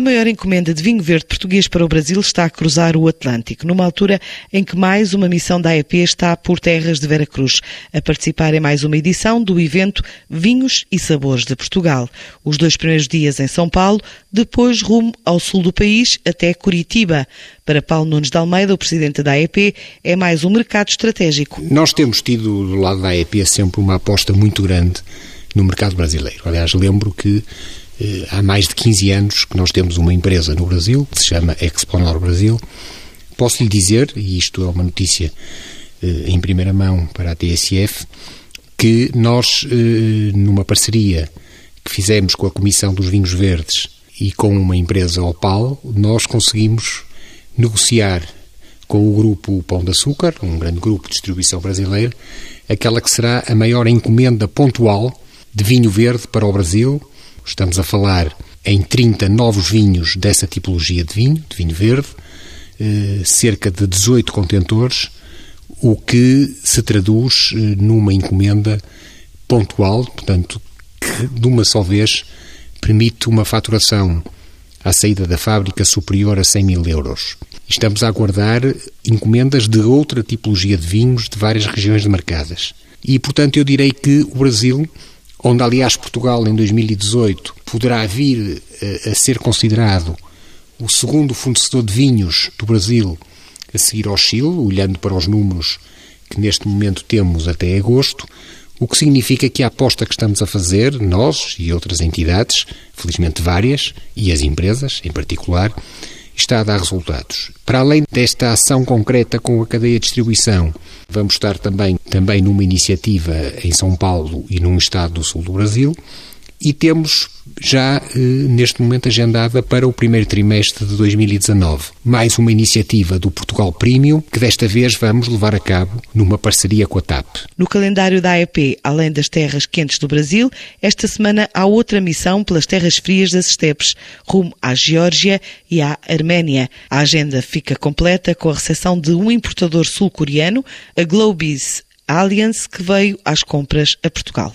A maior encomenda de vinho verde português para o Brasil está a cruzar o Atlântico, numa altura em que mais uma missão da AEP está por terras de Veracruz, a participar em mais uma edição do evento Vinhos e Sabores de Portugal. Os dois primeiros dias em São Paulo, depois rumo ao sul do país, até Curitiba. Para Paulo Nunes de Almeida, o presidente da AEP, é mais um mercado estratégico. Nós temos tido do lado da AEP sempre uma aposta muito grande no mercado brasileiro. Aliás, lembro que há mais de 15 anos que nós temos uma empresa no Brasil, que se chama Exponor Brasil. Posso lhe dizer, e isto é uma notícia eh, em primeira mão para a TSF, que nós, eh, numa parceria que fizemos com a Comissão dos Vinhos Verdes e com uma empresa Opal, nós conseguimos negociar com o grupo Pão de Açúcar, um grande grupo de distribuição brasileira, aquela que será a maior encomenda pontual de vinho verde para o Brasil Estamos a falar em 30 novos vinhos dessa tipologia de vinho, de vinho verde, eh, cerca de 18 contentores, o que se traduz eh, numa encomenda pontual, portanto, que de uma só vez permite uma faturação à saída da fábrica superior a 100 mil euros. Estamos a aguardar encomendas de outra tipologia de vinhos de várias regiões demarcadas. E, portanto, eu direi que o Brasil onde, aliás, Portugal em 2018 poderá vir a, a ser considerado o segundo fornecedor de vinhos do Brasil a seguir ao Chile, olhando para os números que neste momento temos até agosto, o que significa que a aposta que estamos a fazer, nós e outras entidades, felizmente várias, e as empresas em particular, está a dar resultados. Para além desta ação concreta com a cadeia de distribuição, vamos estar também, também numa iniciativa em São Paulo e num estado do sul do Brasil, e temos já eh, neste momento agendada para o primeiro trimestre de 2019. Mais uma iniciativa do Portugal Premium que desta vez vamos levar a cabo numa parceria com a TAP. No calendário da AEP, além das terras quentes do Brasil, esta semana há outra missão pelas terras frias das estepes, rumo à Geórgia e à Arménia. A agenda fica completa com a recepção de um importador sul-coreano, a Globis Alliance, que veio às compras a Portugal.